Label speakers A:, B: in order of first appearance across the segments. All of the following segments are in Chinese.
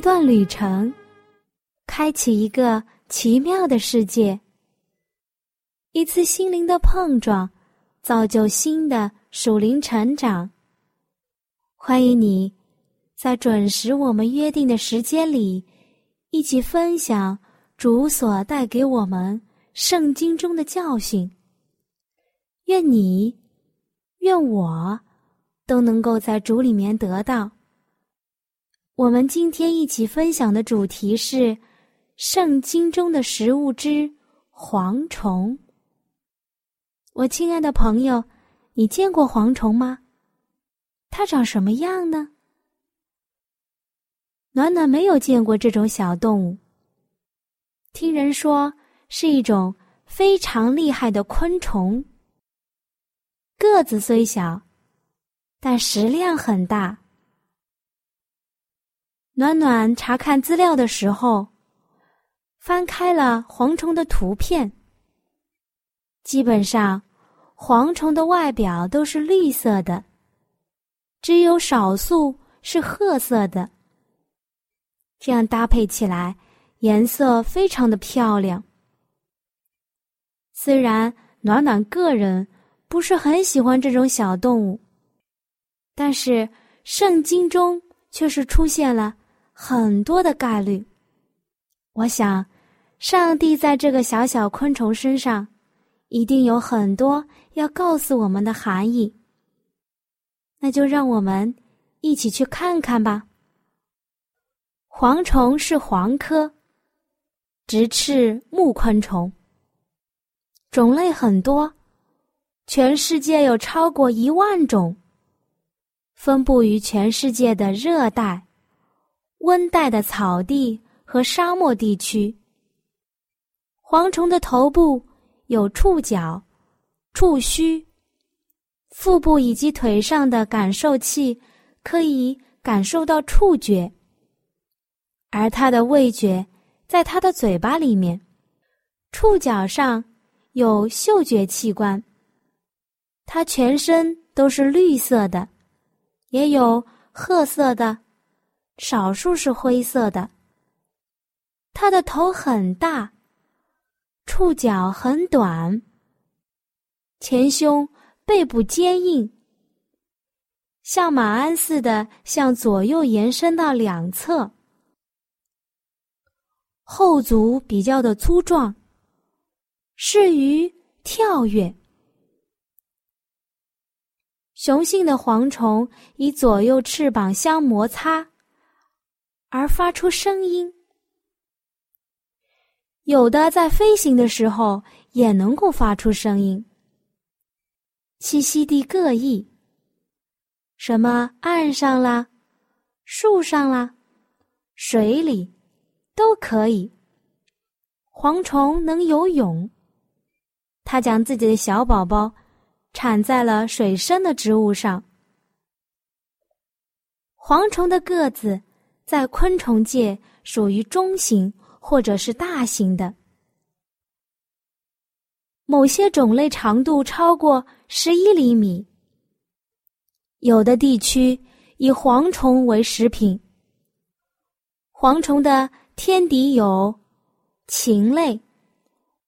A: 一段旅程，开启一个奇妙的世界；一次心灵的碰撞，造就新的属灵成长。欢迎你，在准时我们约定的时间里，一起分享主所带给我们圣经中的教训。愿你，愿我，都能够在主里面得到。我们今天一起分享的主题是《圣经中的食物之蝗虫》。我亲爱的朋友，你见过蝗虫吗？它长什么样呢？暖暖没有见过这种小动物。听人说是一种非常厉害的昆虫，个子虽小，但食量很大。暖暖查看资料的时候，翻开了蝗虫的图片。基本上，蝗虫的外表都是绿色的，只有少数是褐色的。这样搭配起来，颜色非常的漂亮。虽然暖暖个人不是很喜欢这种小动物，但是圣经中却是出现了。很多的概率，我想，上帝在这个小小昆虫身上，一定有很多要告诉我们的含义。那就让我们一起去看看吧。蝗虫是蝗科直翅目昆虫，种类很多，全世界有超过一万种，分布于全世界的热带。温带的草地和沙漠地区，蝗虫的头部有触角、触须，腹部以及腿上的感受器可以感受到触觉，而它的味觉在它的嘴巴里面。触角上有嗅觉器官，它全身都是绿色的，也有褐色的。少数是灰色的。它的头很大，触角很短，前胸、背部坚硬，像马鞍似的向左右延伸到两侧，后足比较的粗壮，适于跳跃。雄性的蝗虫以左右翅膀相摩擦。而发出声音，有的在飞行的时候也能够发出声音。栖息地各异，什么岸上啦、树上啦、水里都可以。蝗虫能游泳，它将自己的小宝宝产在了水生的植物上。蝗虫的个子。在昆虫界属于中型或者是大型的，某些种类长度超过十一厘米。有的地区以蝗虫为食品。蝗虫的天敌有禽类、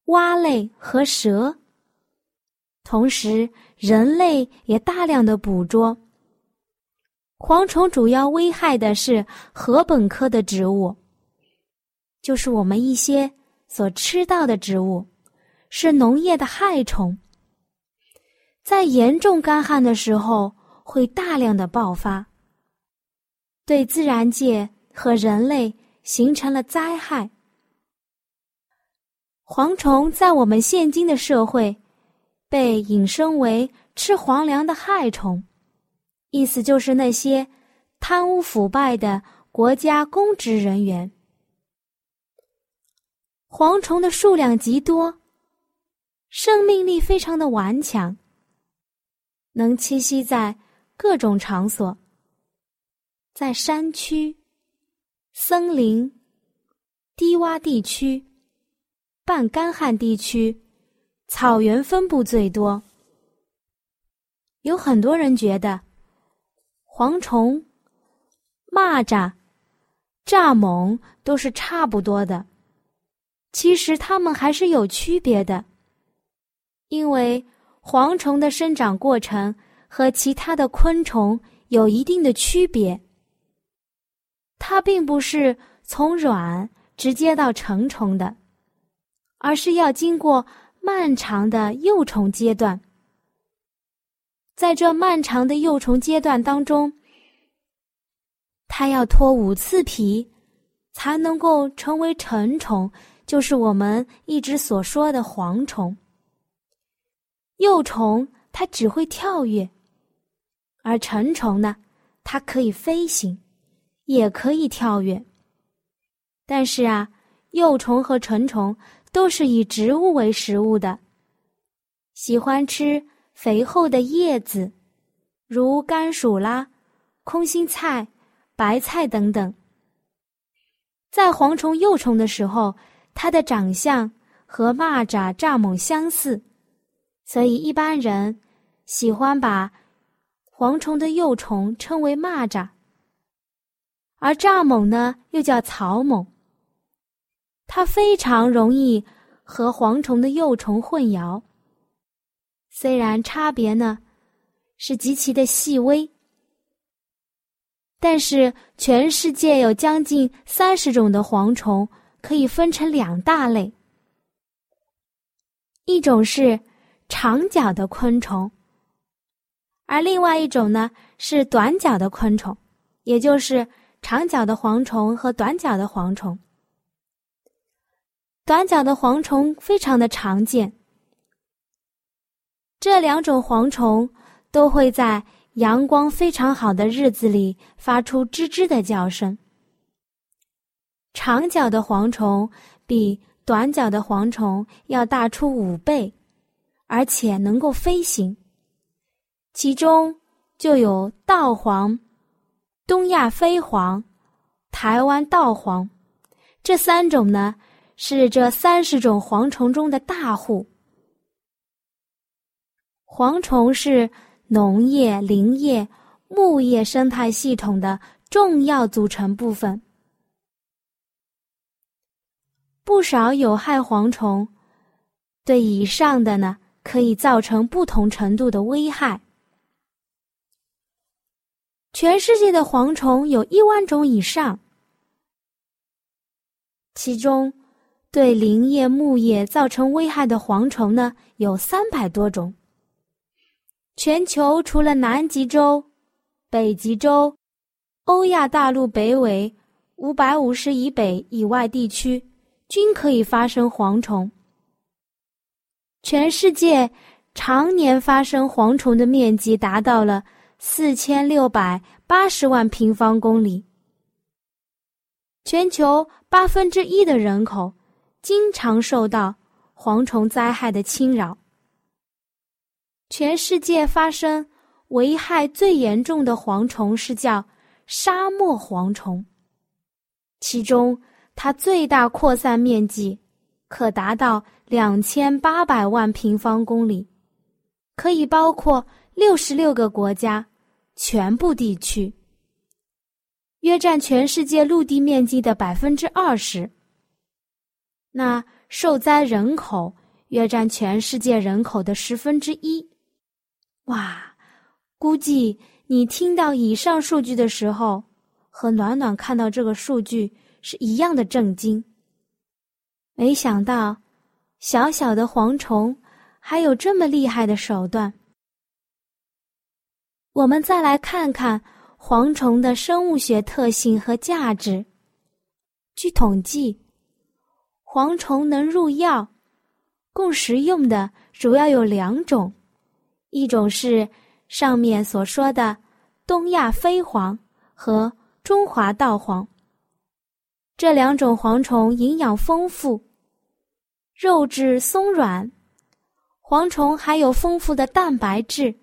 A: 蛙类和蛇，同时人类也大量的捕捉。蝗虫主要危害的是禾本科的植物，就是我们一些所吃到的植物，是农业的害虫。在严重干旱的时候，会大量的爆发，对自然界和人类形成了灾害。蝗虫在我们现今的社会，被引申为吃皇粮的害虫。意思就是那些贪污腐败的国家公职人员。蝗虫的数量极多，生命力非常的顽强，能栖息在各种场所，在山区、森林、低洼地区、半干旱地区、草原分布最多。有很多人觉得，蝗虫、蚂蚱、蚱蜢都是差不多的。其实它们还是有区别的，因为蝗虫的生长过程和其他的昆虫有一定的区别。它并不是从卵直接到成虫的，而是要经过漫长的幼虫阶段。在这漫长的幼虫阶段当中，它要脱五次皮，才能够成为成虫。就是我们一直所说的蝗虫。幼虫它只会跳跃，而成虫呢，它可以飞行，也可以跳跃。但是啊，幼虫和成虫都是以植物为食物的，喜欢吃肥厚的叶子，如甘薯啦、空心菜、白菜等等。在蝗虫幼虫的时候。它的长相和蚂蚱、蚱蜢相似，所以一般人喜欢把蝗虫的幼虫称为蚂蚱，而蚱蜢呢又叫草蜢。它非常容易和蝗虫的幼虫混淆，虽然差别呢是极其的细微，但是全世界有将近三十种的蝗虫。可以分成两大类，一种是长脚的昆虫，而另外一种呢是短脚的昆虫，也就是长脚的蝗虫和短脚的蝗虫。短脚的蝗虫非常的常见，这两种蝗虫都会在阳光非常好的日子里发出吱吱的叫声。长脚的蝗虫比短脚的蝗虫要大出五倍，而且能够飞行。其中就有稻黄、东亚飞蝗、台湾稻黄，这三种呢是这三十种蝗虫中的大户。蝗虫是农业、林业、牧业生态系统的重要组成部分。不少有害蝗虫，对以上的呢，可以造成不同程度的危害。全世界的蝗虫有一万种以上，其中对林业、牧业造成危害的蝗虫呢，有三百多种。全球除了南极洲、北极洲、欧亚大陆北纬五百五十以北以外地区。均可以发生蝗虫。全世界常年发生蝗虫的面积达到了四千六百八十万平方公里。全球八分之一的人口经常受到蝗虫灾害的侵扰。全世界发生危害最严重的蝗虫是叫沙漠蝗虫，其中。它最大扩散面积可达到两千八百万平方公里，可以包括六十六个国家全部地区，约占全世界陆地面积的百分之二十。那受灾人口约占全世界人口的十分之一。哇，估计你听到以上数据的时候，和暖暖看到这个数据。是一样的震惊。没想到，小小的蝗虫还有这么厉害的手段。我们再来看看蝗虫的生物学特性和价值。据统计，蝗虫能入药，供食用的主要有两种，一种是上面所说的东亚飞蝗和中华稻黄。这两种蝗虫营养丰富，肉质松软。蝗虫还有丰富的蛋白质、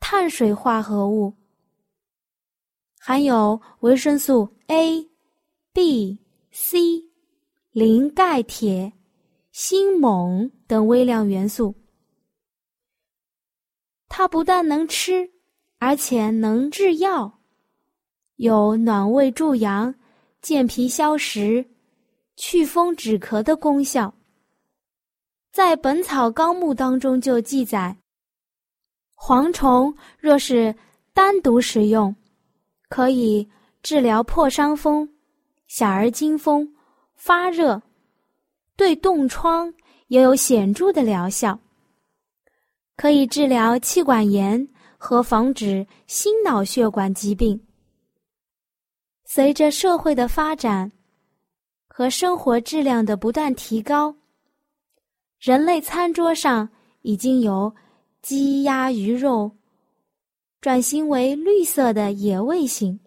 A: 碳水化合物，含有维生素 A、B、C、磷、钙、铁、锌、锰等微量元素。它不但能吃，而且能制药，有暖胃助阳、健脾消食、祛风止咳的功效。在《本草纲目》当中就记载，蝗虫若是单独食用，可以治疗破伤风、小儿惊风、发热，对冻疮也有显著的疗效，可以治疗气管炎和防止心脑血管疾病。随着社会的发展和生活质量的不断提高。人类餐桌上已经由鸡鸭鱼肉转型为绿色的野味型，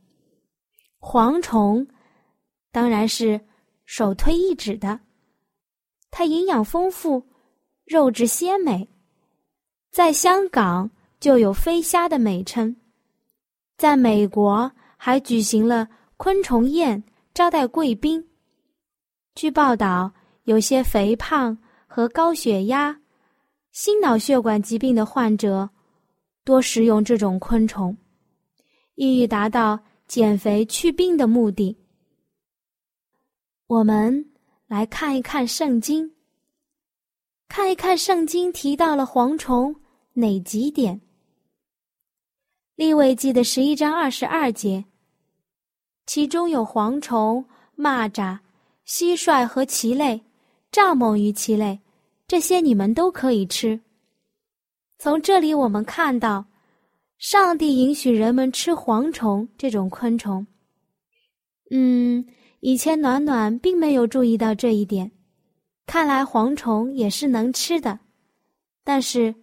A: 蝗虫当然是首推一指的。它营养丰富，肉质鲜美，在香港就有“飞虾”的美称，在美国还举行了昆虫宴招待贵宾。据报道，有些肥胖。和高血压、心脑血管疾病的患者多食用这种昆虫，意欲达到减肥祛病的目的。我们来看一看圣经，看一看圣经提到了蝗虫哪几点？利未记的十一章二十二节，其中有蝗虫、蚂蚱、蟋蟀和禽类。蚱蜢与其类，这些你们都可以吃。从这里我们看到，上帝允许人们吃蝗虫这种昆虫。嗯，以前暖暖并没有注意到这一点，看来蝗虫也是能吃的，但是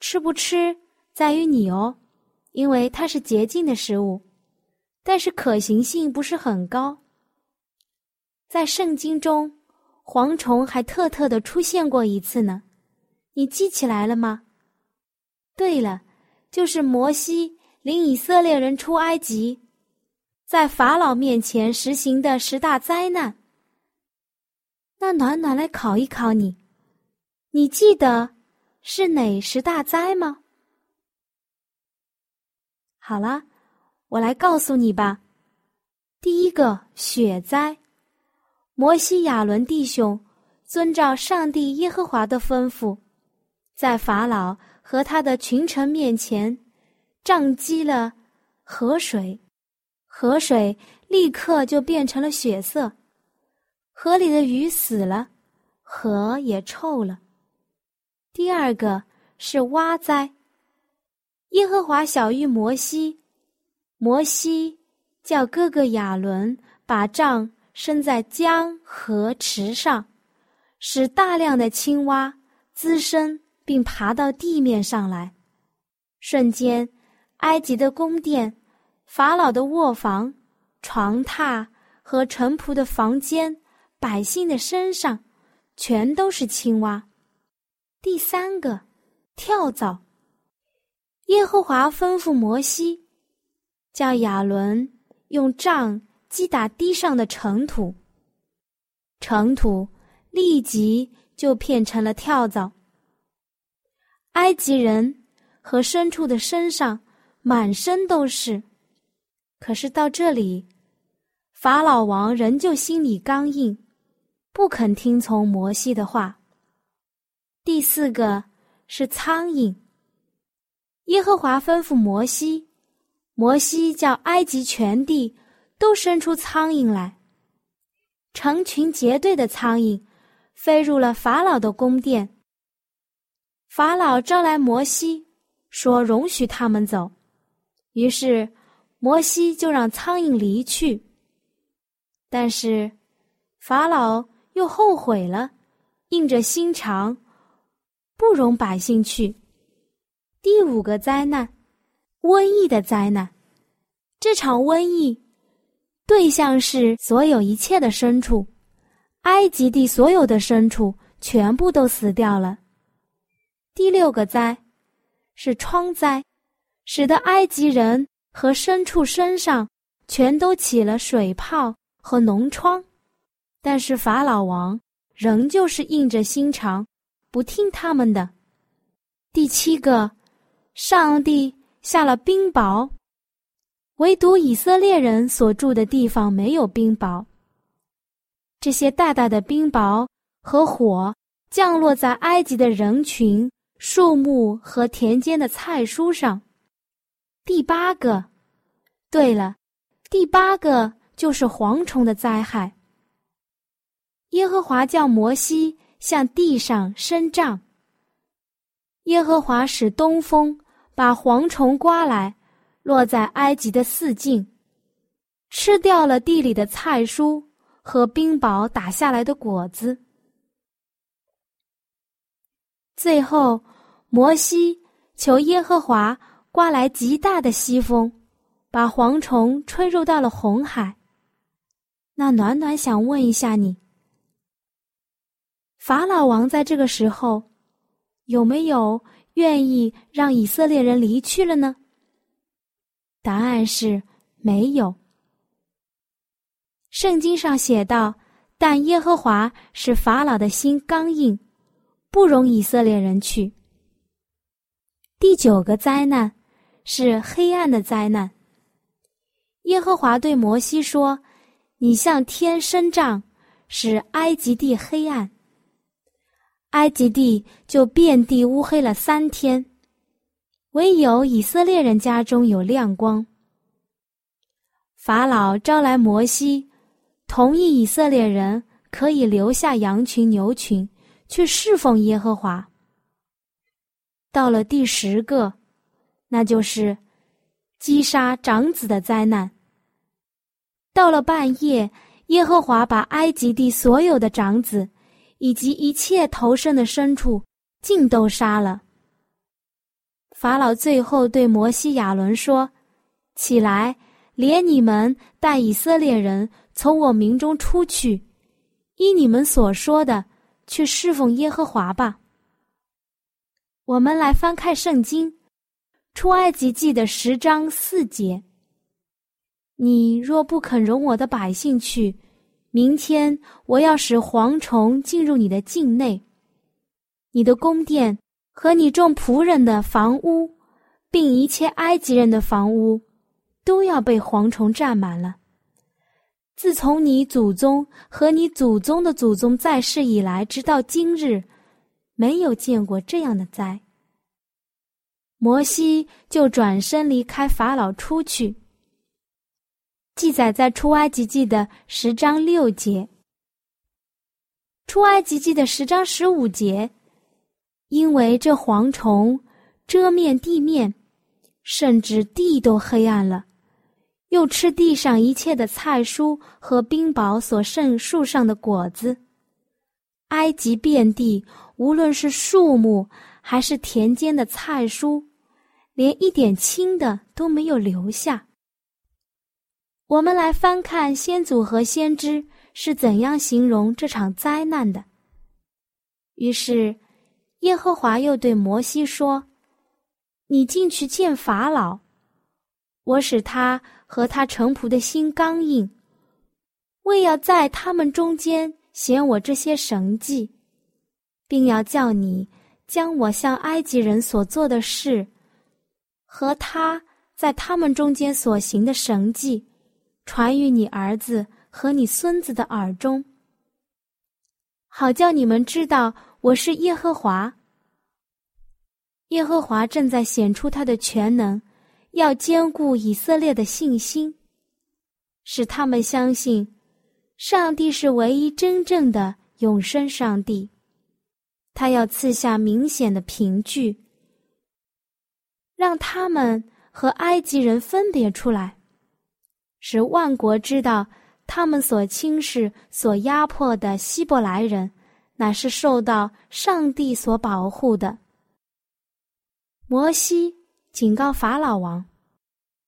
A: 吃不吃在于你哦，因为它是洁净的食物，但是可行性不是很高。在圣经中。蝗虫还特特的出现过一次呢，你记起来了吗？对了，就是摩西领以色列人出埃及，在法老面前实行的十大灾难。那暖暖来考一考你，你记得是哪十大灾吗？好了，我来告诉你吧。第一个雪灾。摩西、亚伦弟兄遵照上帝耶和华的吩咐，在法老和他的群臣面前，涨击了河水，河水立刻就变成了血色，河里的鱼死了，河也臭了。第二个是蛙灾，耶和华小谕摩西，摩西叫哥哥亚伦把杖。伸在江河池上，使大量的青蛙滋生并爬到地面上来。瞬间，埃及的宫殿、法老的卧房、床榻和臣仆的房间、百姓的身上，全都是青蛙。第三个，跳蚤。耶和华吩咐摩西，叫亚伦用杖。击打地上的尘土，尘土立即就变成了跳蚤。埃及人和牲畜的身上满身都是，可是到这里，法老王仍旧心里刚硬，不肯听从摩西的话。第四个是苍蝇。耶和华吩咐摩西，摩西叫埃及全地。都生出苍蝇来，成群结队的苍蝇飞入了法老的宫殿。法老招来摩西，说：“容许他们走。”于是摩西就让苍蝇离去。但是法老又后悔了，硬着心肠，不容百姓去。第五个灾难，瘟疫的灾难。这场瘟疫对象是所有一切的牲畜，埃及地所有的牲畜全部都死掉了。第六个灾是疮灾，使得埃及人和牲畜身上全都起了水泡和脓疮，但是法老王仍旧是硬着心肠，不听他们的。第七个，上帝下了冰雹，唯独以色列人所住的地方没有冰雹。这些大大的冰雹和火降落在埃及的人群。树木和田间的菜蔬上。第八个，对了，第八个就是蝗虫的灾害。耶和华叫摩西向地上伸杖。耶和华使东风把蝗虫刮来，落在埃及的四境，吃掉了地里的菜蔬和冰雹打下来的果子。最后。摩西求耶和华刮来极大的西风，把蝗虫吹入到了红海。那暖暖想问一下你：法老王在这个时候有没有愿意让以色列人离去了呢？答案是没有。圣经上写道：“但耶和华使法老的心刚硬，不容以色列人去。”第九个灾难是黑暗的灾难。耶和华对摩西说：“你向天伸杖，使埃及地黑暗。埃及地就遍地乌黑了三天，唯有以色列人家中有亮光。”法老招来摩西，同意以色列人可以留下羊群牛群，去侍奉耶和华。到了第十个，那就是击杀长子的灾难。到了半夜，耶和华把埃及地所有的长子以及一切投生的牲畜尽都杀了。法老最后对摩西、亚伦说：“起来，连你们带以色列人从我民中出去，依你们所说的去侍奉耶和华吧。”我们来翻开圣经，《出埃及记》的十章四节。你若不肯容我的百姓去，明天我要使蝗虫进入你的境内，你的宫殿和你众仆人的房屋，并一切埃及人的房屋，都要被蝗虫占满了。自从你祖宗和你祖宗的祖宗在世以来，直到今日。没有见过这样的灾，摩西就转身离开法老出去。记载在出埃及记的十章六节，出埃及记的十章十五节，因为这蝗虫遮面地面，甚至地都黑暗了，又吃地上一切的菜蔬和冰雹所剩树上的果子，埃及遍地。无论是树木还是田间的菜蔬，连一点青的都没有留下。我们来翻看先祖和先知是怎样形容这场灾难的。于是，耶和华又对摩西说：“你进去见法老，我使他和他臣仆的心刚硬，为要在他们中间显我这些神迹。”并要叫你将我向埃及人所做的事，和他在他们中间所行的神迹，传于你儿子和你孙子的耳中，好叫你们知道我是耶和华。耶和华正在显出他的全能，要兼顾以色列的信心，使他们相信上帝是唯一真正的永生上帝。他要赐下明显的凭据，让他们和埃及人分别出来，使万国知道他们所轻视、所压迫的希伯来人，乃是受到上帝所保护的。摩西警告法老王：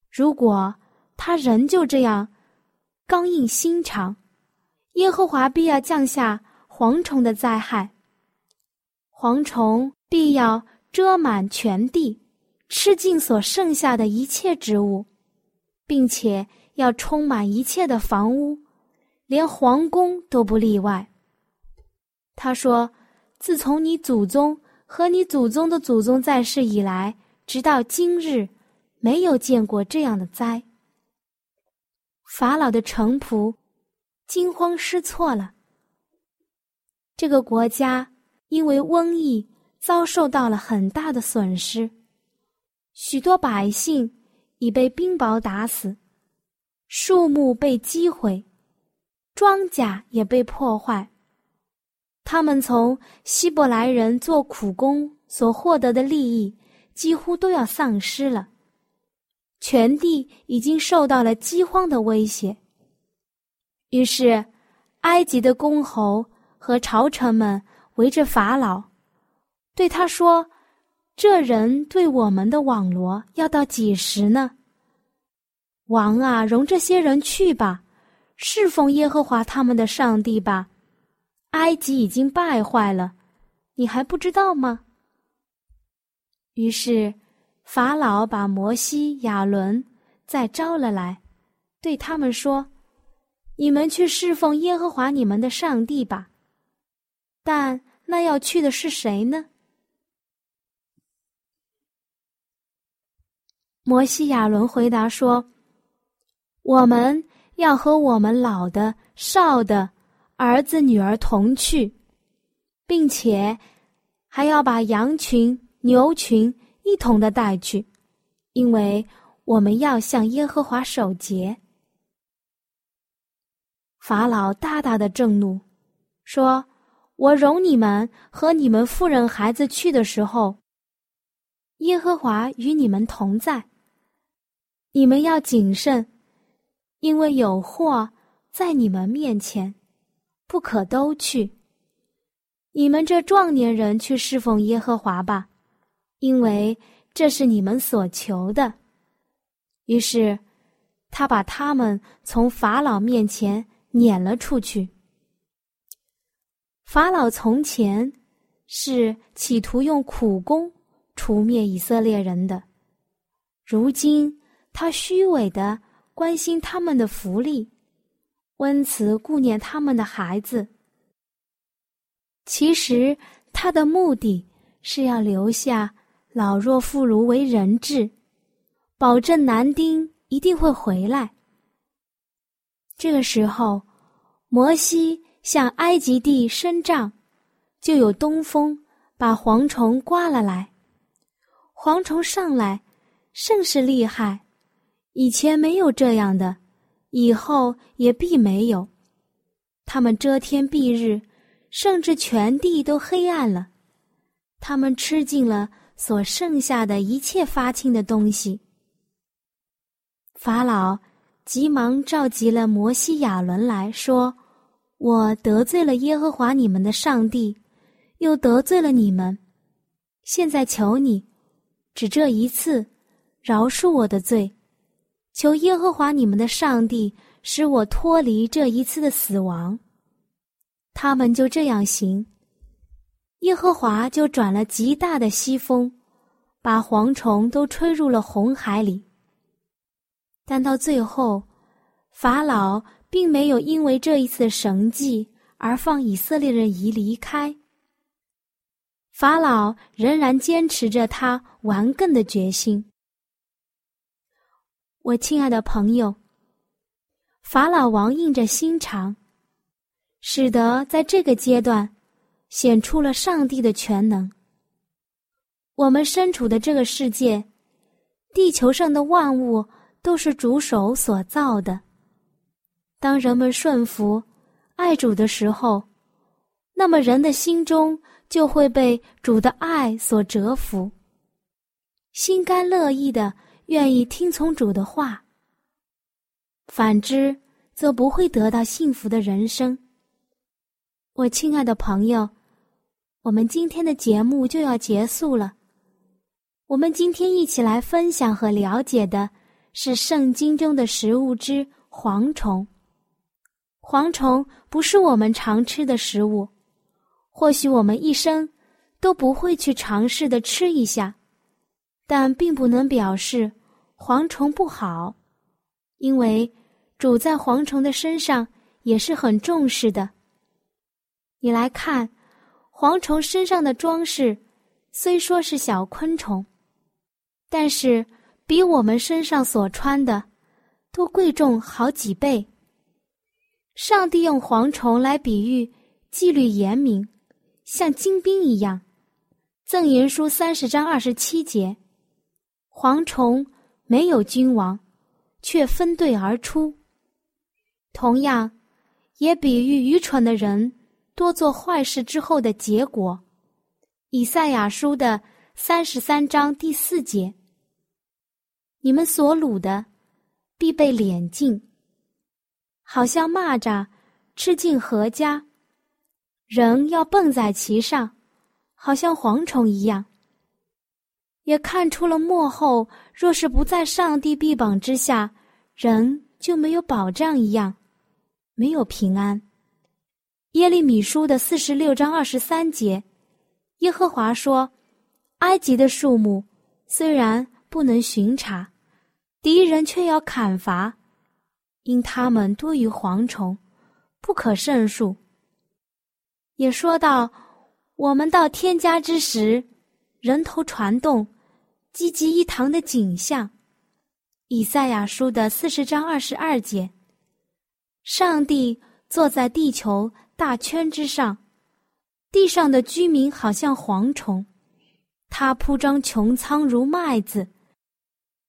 A: 如果他仍旧这样刚硬心肠，耶和华必要降下蝗虫的灾害。蝗虫必要遮满全地，吃尽所剩下的一切植物，并且要充满一切的房屋，连皇宫都不例外。他说：“自从你祖宗和你祖宗的祖宗在世以来，直到今日，没有见过这样的灾。”法老的臣仆惊慌失措了。这个国家因为瘟疫遭受到了很大的损失，许多百姓已被冰雹打死，树木被击毁，庄稼也被破坏。他们从希伯来人做苦工所获得的利益，几乎都要丧失了。全地已经受到了饥荒的威胁。于是，埃及的公侯和朝臣们围着法老，对他说：“这人对我们的网罗要到几时呢？王啊，容这些人去吧，侍奉耶和华他们的上帝吧。”埃及已经败坏了，你还不知道吗？于是，法老把摩西、亚伦再招了来，对他们说：“你们去侍奉耶和华你们的上帝吧。”但那要去的是谁呢？摩西、亚伦回答说：“我们要和我们老的、少的。”儿子女儿同去，并且还要把羊群、牛群一同的带去，因为我们要向耶和华守节。法老大大的震怒，说：“我容你们和你们妇人孩子去的时候，耶和华与你们同在。你们要谨慎，因为有祸在你们面前。”不可都去。你们这壮年人去侍奉耶和华吧，因为这是你们所求的。于是，他把他们从法老面前撵了出去。法老从前是企图用苦功除灭以色列人的，如今他虚伪的关心他们的福利。温慈顾念他们的孩子，其实他的目的是要留下老弱妇孺为人质，保证男丁一定会回来。这个时候，摩西向埃及地伸杖，就有东风把蝗虫刮了来。蝗虫上来甚是厉害，以前没有这样的。以后也必没有，他们遮天蔽日，甚至全地都黑暗了。他们吃尽了所剩下的一切发青的东西。法老急忙召集了摩西、亚伦来说：“我得罪了耶和华你们的上帝，又得罪了你们。现在求你，只这一次，饶恕我的罪。”求耶和华你们的上帝使我脱离这一次的死亡。他们就这样行，耶和华就转了极大的西风，把蝗虫都吹入了红海里。但到最后，法老并没有因为这一次的神迹而放以色列人移离开。法老仍然坚持着他顽梗的决心。我亲爱的朋友，法老王硬着心肠，使得在这个阶段显出了上帝的全能。我们身处的这个世界，地球上的万物都是主手所造的。当人们顺服、爱主的时候，那么人的心中就会被主的爱所折服，心甘乐意的。愿意听从主的话，反之则不会得到幸福的人生。我亲爱的朋友，我们今天的节目就要结束了。我们今天一起来分享和了解的是圣经中的食物之蝗虫。蝗虫不是我们常吃的食物，或许我们一生都不会去尝试的吃一下，但并不能表示蝗虫不好，因为主在蝗虫的身上也是很重视的。你来看，蝗虫身上的装饰，虽说是小昆虫，但是比我们身上所穿的都贵重好几倍。上帝用蝗虫来比喻纪律严明，像精兵一样。赠言书三十章二十七节，蝗虫没有君王，却分队而出。同样，也比喻愚蠢的人多做坏事之后的结果。以赛亚书的三十三章第四节，你们所掳的，必被敛尽。好像蚂蚱吃尽阖家，人要蹦在其上，好像蝗虫一样。也看出了幕后，若是不在上帝臂膀之下，人就没有保障一样，没有平安。耶利米书的四十六章二十三节，耶和华说：“埃及的树木虽然不能巡查，敌人却要砍伐。”因他们多于蝗虫，不可胜数。也说到，我们到天家之时，人头攒动，积极一堂的景象。以赛亚书的四十章二十二节，上帝坐在地球大圈之上，地上的居民好像蝗虫，他铺张穹苍如麦子，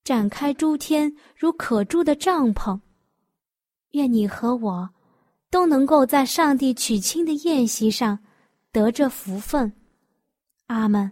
A: 展开诸天如可住的帐篷。愿你和我都能够在上帝娶亲的宴席上得这福分，阿门。